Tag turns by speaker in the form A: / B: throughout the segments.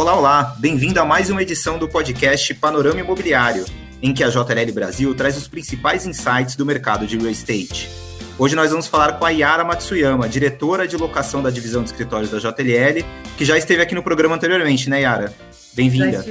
A: Olá, olá! Bem-vindo a mais uma edição do podcast Panorama Imobiliário, em que a JLL Brasil traz os principais insights do mercado de real estate. Hoje nós vamos falar com a Yara Matsuyama, diretora de locação da divisão de escritórios da JLL, que já esteve aqui no programa anteriormente, né, Yara? Bem-vinda.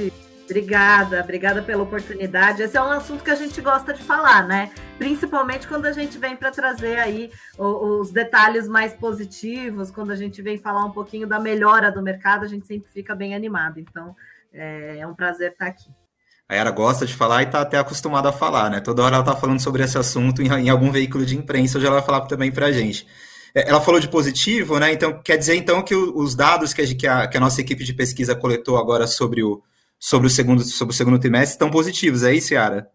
B: Obrigada, obrigada pela oportunidade. Esse é um assunto que a gente gosta de falar, né? Principalmente quando a gente vem para trazer aí os detalhes mais positivos, quando a gente vem falar um pouquinho da melhora do mercado, a gente sempre fica bem animado. Então, é, é um prazer estar aqui.
A: A Yara gosta de falar e está até acostumada a falar, né? Toda hora ela está falando sobre esse assunto em, algum veículo de imprensa, hoje ela vai falar também para a gente. É, ela falou de positivo, né? Então, quer dizer então que os dados que a, que a nossa equipe de pesquisa coletou agora sobre o, sobre o segundo, sobre o segundo trimestre estão positivos, é isso, Yara?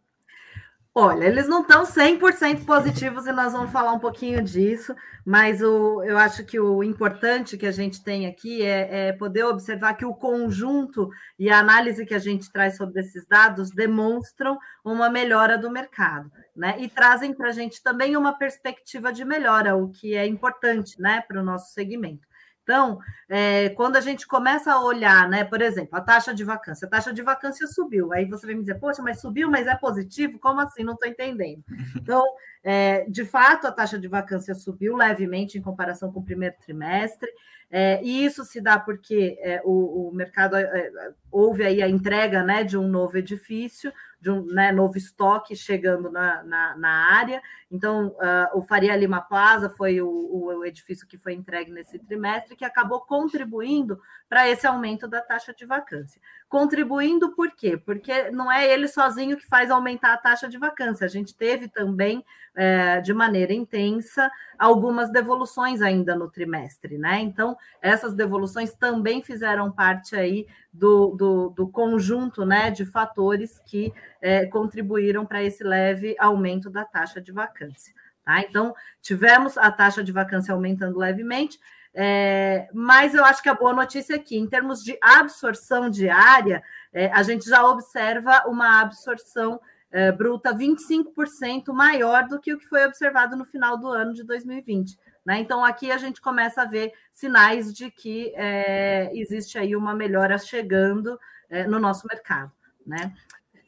B: Olha, eles não estão 100% positivos e nós vamos falar um pouquinho disso, mas o, eu acho que o importante que a gente tem aqui é, é, poder observar que o conjunto e a análise que a gente traz sobre esses dados demonstram uma melhora do mercado, né? E trazem para a gente também uma perspectiva de melhora, o que é importante né, para o nosso segmento. Então, é, quando a gente começa a olhar, né, por exemplo, a taxa de vacância, a taxa de vacância subiu. Aí você vai me dizer, poxa, mas subiu, mas é positivo? Como assim? Não estou entendendo. Então, é, de fato, a taxa de vacância subiu levemente em comparação com o primeiro trimestre. É, e isso se dá porque é, o, o, mercado é, houve aí a entrega né, de um novo edifício, de um né, novo estoque chegando na, na, na área. Então, uh, o Faria Lima Plaza foi o, o, edifício que foi entregue nesse trimestre, que acabou contribuindo para esse aumento da taxa de vacância. Contribuindo por quê? Porque não é ele sozinho que faz aumentar a taxa de vacância. A gente teve também, é, de maneira intensa, algumas devoluções ainda no trimestre, né? Então, essas devoluções também fizeram parte aí do, do, do conjunto né, de fatores que é, contribuíram para esse leve aumento da taxa de vacância. Tá? Então, tivemos a taxa de vacância aumentando levemente, é, mas eu acho que a boa notícia é que, em termos de absorção diária, é, a gente já observa uma absorção é, bruta 25% maior do que o que foi observado no final do ano de 2020. Né? Então, aqui a gente começa a ver sinais de que é, existe aí uma melhora chegando é, no nosso mercado. Né?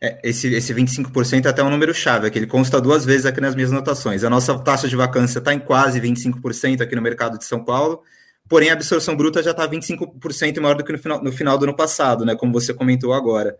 A: É, esse, esse 25% é até um número chave, é que ele consta duas vezes aqui nas minhas anotações. A nossa taxa de vacância está em quase 25% aqui no mercado de São Paulo, porém a absorção bruta já está 25% maior do que no final, no final do ano passado, né? Como você comentou agora.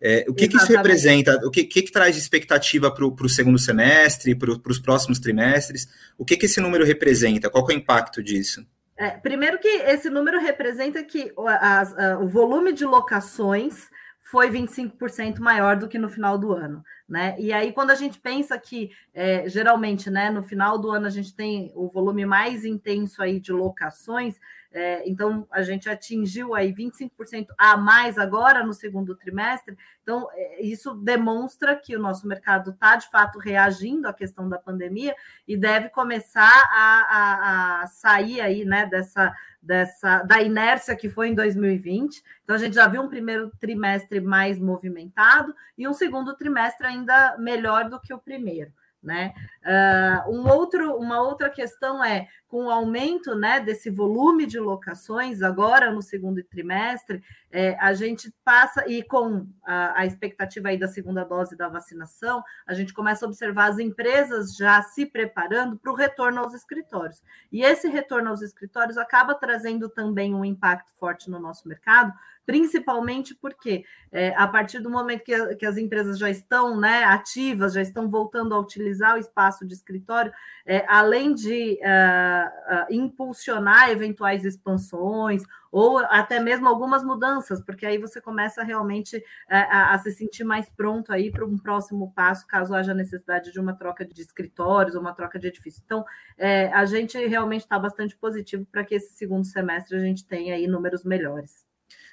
A: É, o que, que, isso representa? O que, que, que traz de expectativa para o segundo semestre, para os próximos trimestres? O que, que esse número representa? Qual é o impacto disso?
B: É, primeiro que esse número representa que o volume de locações foi 25% maior do que no final do ano, né? E aí, quando a gente pensa que é, geralmente, né, no final do ano a gente tem o volume mais intenso aí de locações, é, então, a gente atingiu aí 25% a mais agora no segundo trimestre. Então, é, isso demonstra que o nosso mercado está, de fato, reagindo à questão da pandemia e deve começar a, a, a sair aí, né, dessa, dessa, da inércia que foi em 2020. Então, a gente já viu um primeiro trimestre mais movimentado e um segundo trimestre ainda melhor do que o primeiro. Né? Uh, um outro, uma outra questão é com o aumento né, desse volume de locações, agora no segundo trimestre, é, a gente passa, e com a, a, expectativa aí da segunda dose da vacinação, a gente começa a observar as empresas já se preparando para o retorno aos escritórios. E esse retorno aos escritórios acaba trazendo também um impacto forte no nosso mercado, principalmente porque é, a partir do momento que, que, as empresas já estão né, ativas, já estão voltando a utilizar o espaço de escritório, é, além de uh, uh, impulsionar eventuais expansões ou até mesmo algumas mudanças, porque aí você começa realmente uh, a, a, se sentir mais pronto aí para um próximo passo, caso haja necessidade de uma troca de escritórios ou uma troca de edifício. Então, é, a gente realmente está bastante positivo para que esse segundo semestre a gente tenha aí números melhores.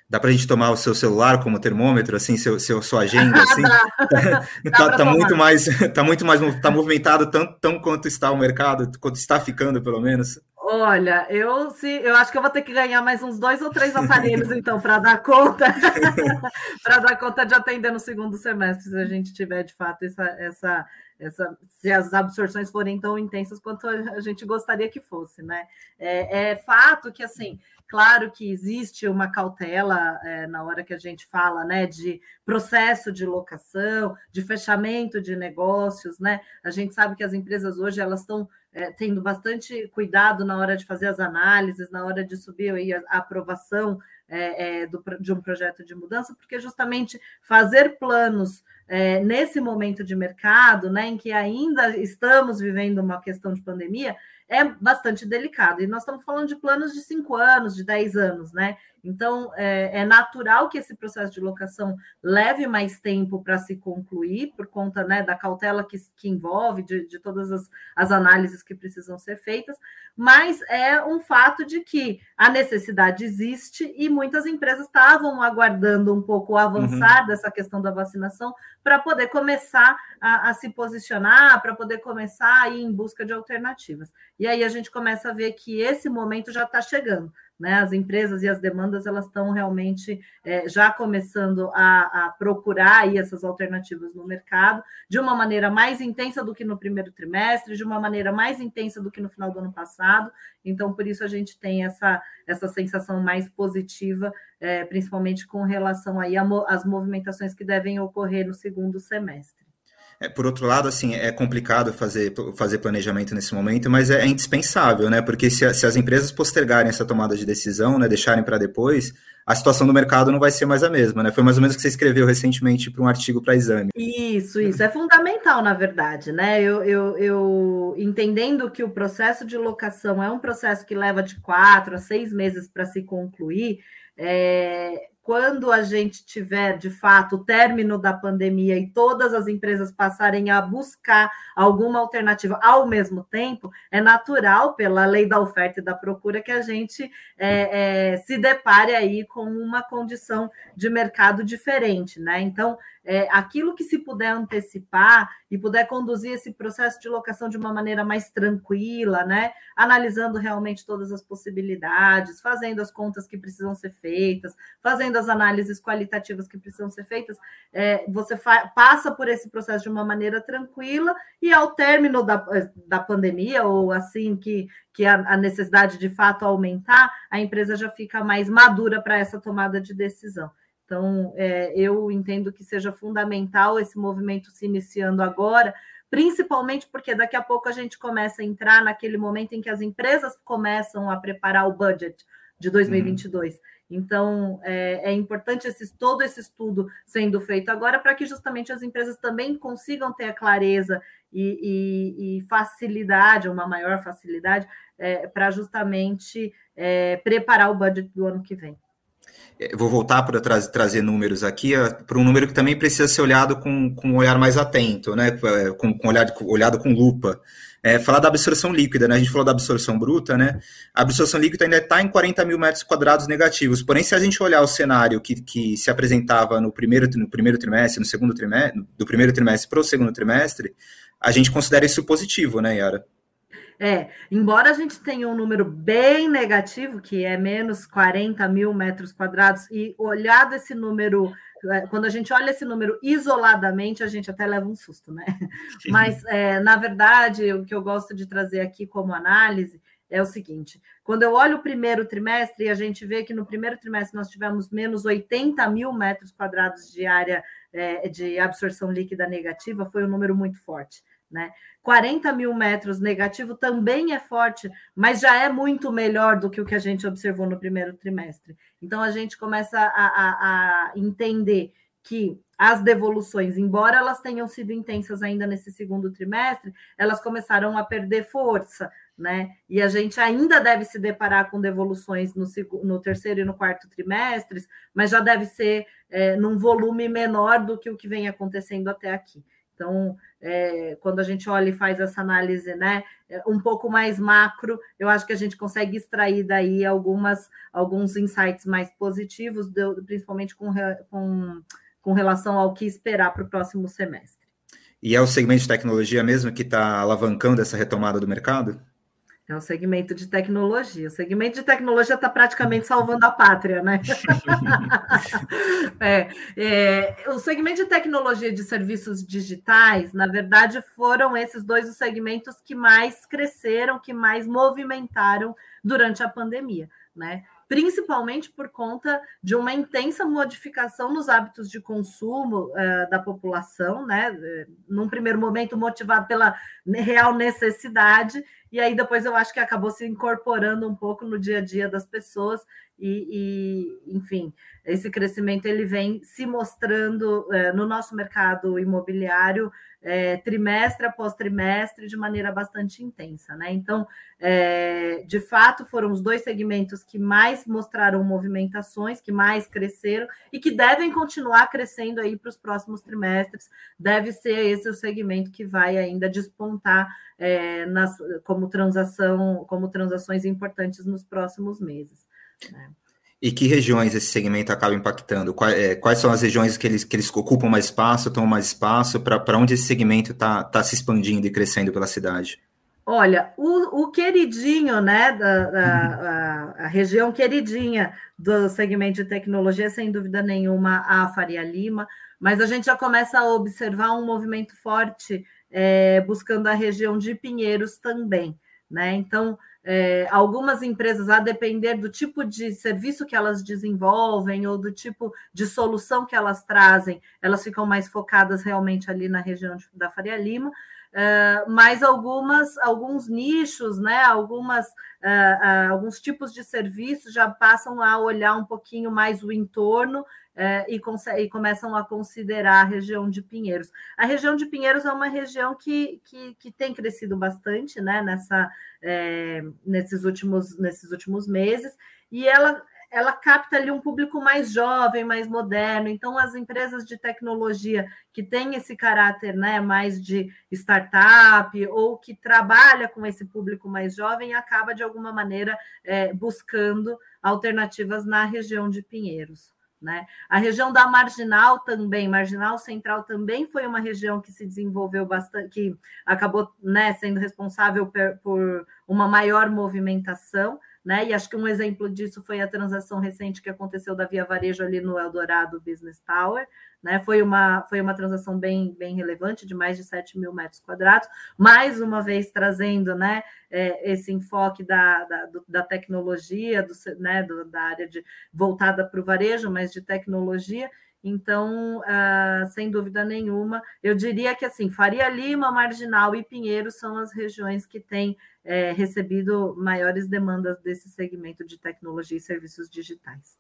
A: Dá para a gente tomar o seu celular como termômetro, assim, seu, seu sua agenda, assim? tá, tá muito mais, tá muito mais, tá movimentado tanto, tão quanto está o mercado, quanto está ficando, pelo menos.
B: Olha, eu se eu acho que eu vou ter que ganhar mais uns dois ou três aparelhos, então, para dar conta, para dar conta de atender no segundo semestre, se a gente tiver de fato essa, essa essa, se as absorções forem tão intensas quanto a gente gostaria que fosse, né? É, é fato que assim Claro que existe uma cautela é, na hora que a gente fala né, de processo de locação, de fechamento de negócios, né? A gente sabe que as empresas hoje elas estão é, tendo bastante cuidado na hora de fazer as análises, na hora de subir aí a, a aprovação é, é, do, de um projeto de mudança, porque justamente fazer planos é, nesse momento de mercado, né, em que ainda estamos vivendo uma questão de pandemia, é bastante delicado. E nós estamos falando de planos de cinco anos, de dez anos, né? Então, é, é natural que esse processo de locação leve mais tempo para se concluir, por conta né, da cautela que, que envolve, de, de todas as, as análises que precisam ser feitas, mas é um fato de que a necessidade existe e muitas empresas estavam aguardando um pouco o avançar uhum. dessa questão da vacinação para poder começar a, a se posicionar, para poder começar a ir em busca de alternativas. E aí a gente começa a ver que esse momento já está chegando né? As empresas e as demandas elas estão realmente é, já começando a, a, procurar aí essas alternativas no mercado de uma maneira mais intensa do que no primeiro trimestre, de uma maneira mais intensa do que no final do ano passado. Então, por isso a gente tem essa, essa sensação mais positiva, é, principalmente com relação aí às movimentações que devem ocorrer no segundo semestre.
A: É, por outro lado, assim, é complicado fazer, fazer planejamento nesse momento, mas é, é indispensável, né? Porque se, se, as empresas postergarem essa tomada de decisão, né, deixarem para depois, a situação do mercado não vai ser mais a mesma, né? Foi mais ou menos o que você escreveu recentemente para um artigo para exame.
B: Isso, isso. É fundamental, na verdade, né? Eu, eu, eu entendendo que o processo de locação é um processo que leva de quatro a seis meses para se concluir. É, quando a gente tiver, de fato, o término da pandemia e todas as empresas passarem a buscar alguma alternativa ao mesmo tempo, é natural, pela lei da oferta e da procura, que a gente é, é, se depare aí com uma condição de mercado diferente, né? Então, é, aquilo que se puder antecipar e puder conduzir esse processo de locação de uma maneira mais tranquila, né? Analisando realmente todas as possibilidades, fazendo as contas que precisam ser feitas, fazendo as análises qualitativas que precisam ser feitas, é, você passa por esse processo de uma maneira tranquila e ao término da, da pandemia, ou assim que, que a, a necessidade de fato aumentar, a empresa já fica mais madura para essa tomada de decisão. Então, é, eu entendo que seja fundamental esse movimento se iniciando agora, principalmente porque daqui a pouco a gente começa a entrar naquele momento em que as empresas começam a preparar o budget de 2022. Uhum. Então, é, é, importante esse, todo esse estudo sendo feito agora para que justamente as empresas também consigam ter a clareza e, e, e facilidade, uma maior facilidade, é, para justamente é, preparar o budget do ano que vem.
A: É, vou voltar para tra trazer números aqui, para um número que também precisa ser olhado com, com um olhar mais atento, né? É, com, com olhar, olhado com lupa. É, falar da absorção líquida, né? A gente falou da absorção bruta, né? A absorção líquida ainda está em 40 mil metros quadrados negativos. Porém, se a gente olhar o cenário que, que se apresentava no primeiro, no primeiro trimestre, no segundo trimestre, do primeiro trimestre para o segundo trimestre, a gente considera isso positivo, né, Yara?
B: É, embora a gente tenha um número bem negativo, que é menos 40 mil metros quadrados, e olhado esse número, é, quando a gente olha esse número isoladamente, a gente até leva um susto, né? Mas, é, na verdade, o que eu gosto de trazer aqui como análise é o seguinte: quando eu olho o primeiro trimestre, a gente vê que no primeiro trimestre nós tivemos menos 80 mil metros quadrados de área é, de absorção líquida negativa, foi um número muito forte. Né? 40 mil metros negativo também é forte, mas já é muito melhor do que o que a gente observou no primeiro trimestre. Então a gente começa a, a, a entender que as devoluções, embora elas tenham sido intensas ainda nesse segundo trimestre, elas começaram a perder força, né? E a gente ainda deve se deparar com devoluções no, no terceiro e no quarto trimestres, mas já deve ser é, num volume menor do que o que vem acontecendo até aqui. Então, é, quando a gente olha e faz essa análise né, é, um pouco mais macro, eu acho que a gente consegue extrair daí algumas, alguns insights mais positivos, principalmente com, com, com relação ao que esperar para o próximo semestre.
A: E é o segmento de tecnologia mesmo que está alavancando essa retomada do mercado?
B: É o segmento de tecnologia. O segmento de tecnologia está praticamente salvando a pátria, né? é, é, o segmento de tecnologia de serviços digitais, na verdade, foram esses dois os segmentos que mais cresceram, que mais movimentaram durante a pandemia, né? principalmente por conta de uma intensa modificação nos hábitos de consumo uh, da população, né? Num primeiro momento motivado pela real necessidade, e aí depois eu acho que acabou se incorporando um pouco no dia a dia das pessoas, e, e enfim, esse crescimento ele vem se mostrando uh, no nosso mercado imobiliário é, trimestre após trimestre de maneira bastante intensa, né? Então, é, de fato, foram os dois segmentos que mais mostraram movimentações, que mais cresceram e que devem continuar crescendo aí para os próximos trimestres. Deve ser esse o segmento que vai ainda despontar é, nas, como transação, como transações importantes nos próximos meses. Né?
A: E que regiões esse segmento acaba impactando? Quais, é, quais, são as regiões que eles, que eles ocupam mais espaço, tomam mais espaço? Para onde esse segmento está tá se expandindo e crescendo pela cidade?
B: Olha, o, o queridinho, né, da, da a, a, região queridinha do segmento de tecnologia, sem dúvida nenhuma, a Faria Lima, mas a gente já começa a observar um movimento forte é, buscando a região de Pinheiros também, né? Então, é, algumas empresas, a depender do tipo de serviço que elas desenvolvem ou do tipo de solução que elas trazem, elas ficam mais focadas realmente ali na região de, da Faria Lima. Uh, mas algumas, alguns nichos, né, algumas, uh, uh, alguns tipos de serviços já passam a olhar um pouquinho mais o entorno é, e, e, começam a considerar a região de Pinheiros. A região de Pinheiros é uma região que, que, que tem crescido bastante né, nessa, é, nesses, últimos, nesses últimos meses, e ela, ela capta ali um público mais jovem, mais moderno. Então, as empresas de tecnologia que têm esse caráter né, mais de startup ou que trabalha com esse público mais jovem acaba, de alguma maneira, é, buscando alternativas na região de Pinheiros. Né? A região da Marginal também, Marginal Central também foi uma região que se desenvolveu bastante, que acabou né, sendo responsável por, por uma maior movimentação, né? E acho que um exemplo disso foi a transação recente que aconteceu da Via Varejo ali no Eldorado Business Tower, né? Foi uma, foi uma transação bem, bem relevante, de mais de 7 mil metros quadrados, mais uma vez trazendo né, é, esse enfoque da, da, da tecnologia, do, né, da área de voltada para o varejo, mas de tecnologia. Então, uh, sem dúvida nenhuma, eu diria que assim, Faria Lima, Marginal e Pinheiro são as regiões que têm é, recebido maiores demandas desse segmento de tecnologia e serviços digitais.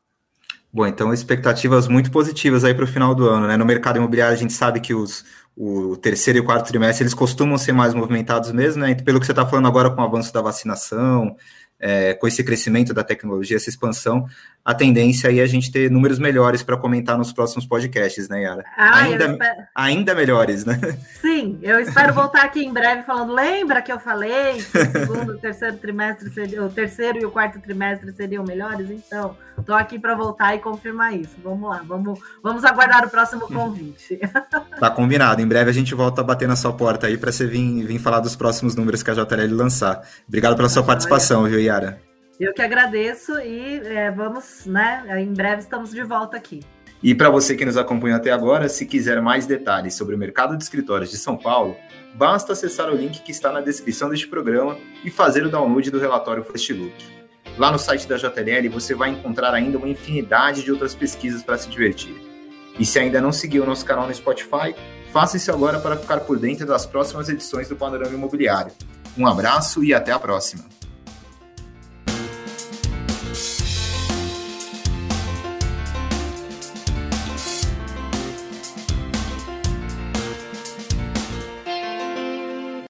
A: Bom, então expectativas muito positivas aí para o final do ano, né? No mercado imobiliário a gente sabe que os, o terceiro e quarto trimestre eles costumam ser mais movimentados mesmo, né? Pelo que você está falando agora com o avanço da vacinação, é, com esse crescimento da tecnologia, essa expansão, a tendência aí é a gente ter números melhores para comentar nos próximos podcasts, né, Yara? Ah, ainda, ainda melhores, né?
B: Sim, eu espero voltar aqui em breve falando. Lembra que eu falei que o segundo, o terceiro trimestre, seria, o terceiro e o quarto trimestre seriam melhores? Então, estou aqui para voltar e confirmar isso. Vamos lá, vamos, vamos aguardar o próximo convite.
A: Tá combinado. Em breve a gente volta a bater na sua porta aí para você vir, vir falar dos próximos números que a JLL lançar. Obrigado pela sua participação, viu, Yara?
B: Eu que agradeço e é, vamos, né? Em breve estamos de volta aqui.
A: E para você que nos acompanha até agora, se quiser mais detalhes sobre o mercado de escritórios de São Paulo, basta acessar o link que está na descrição deste programa e fazer o download do relatório Fastlook. Lá no site da JLL você vai encontrar ainda uma infinidade de outras pesquisas para se divertir. E se ainda não seguiu o nosso canal no Spotify, faça isso agora para ficar por dentro das próximas edições do Panorama Imobiliário. Um abraço e até a próxima!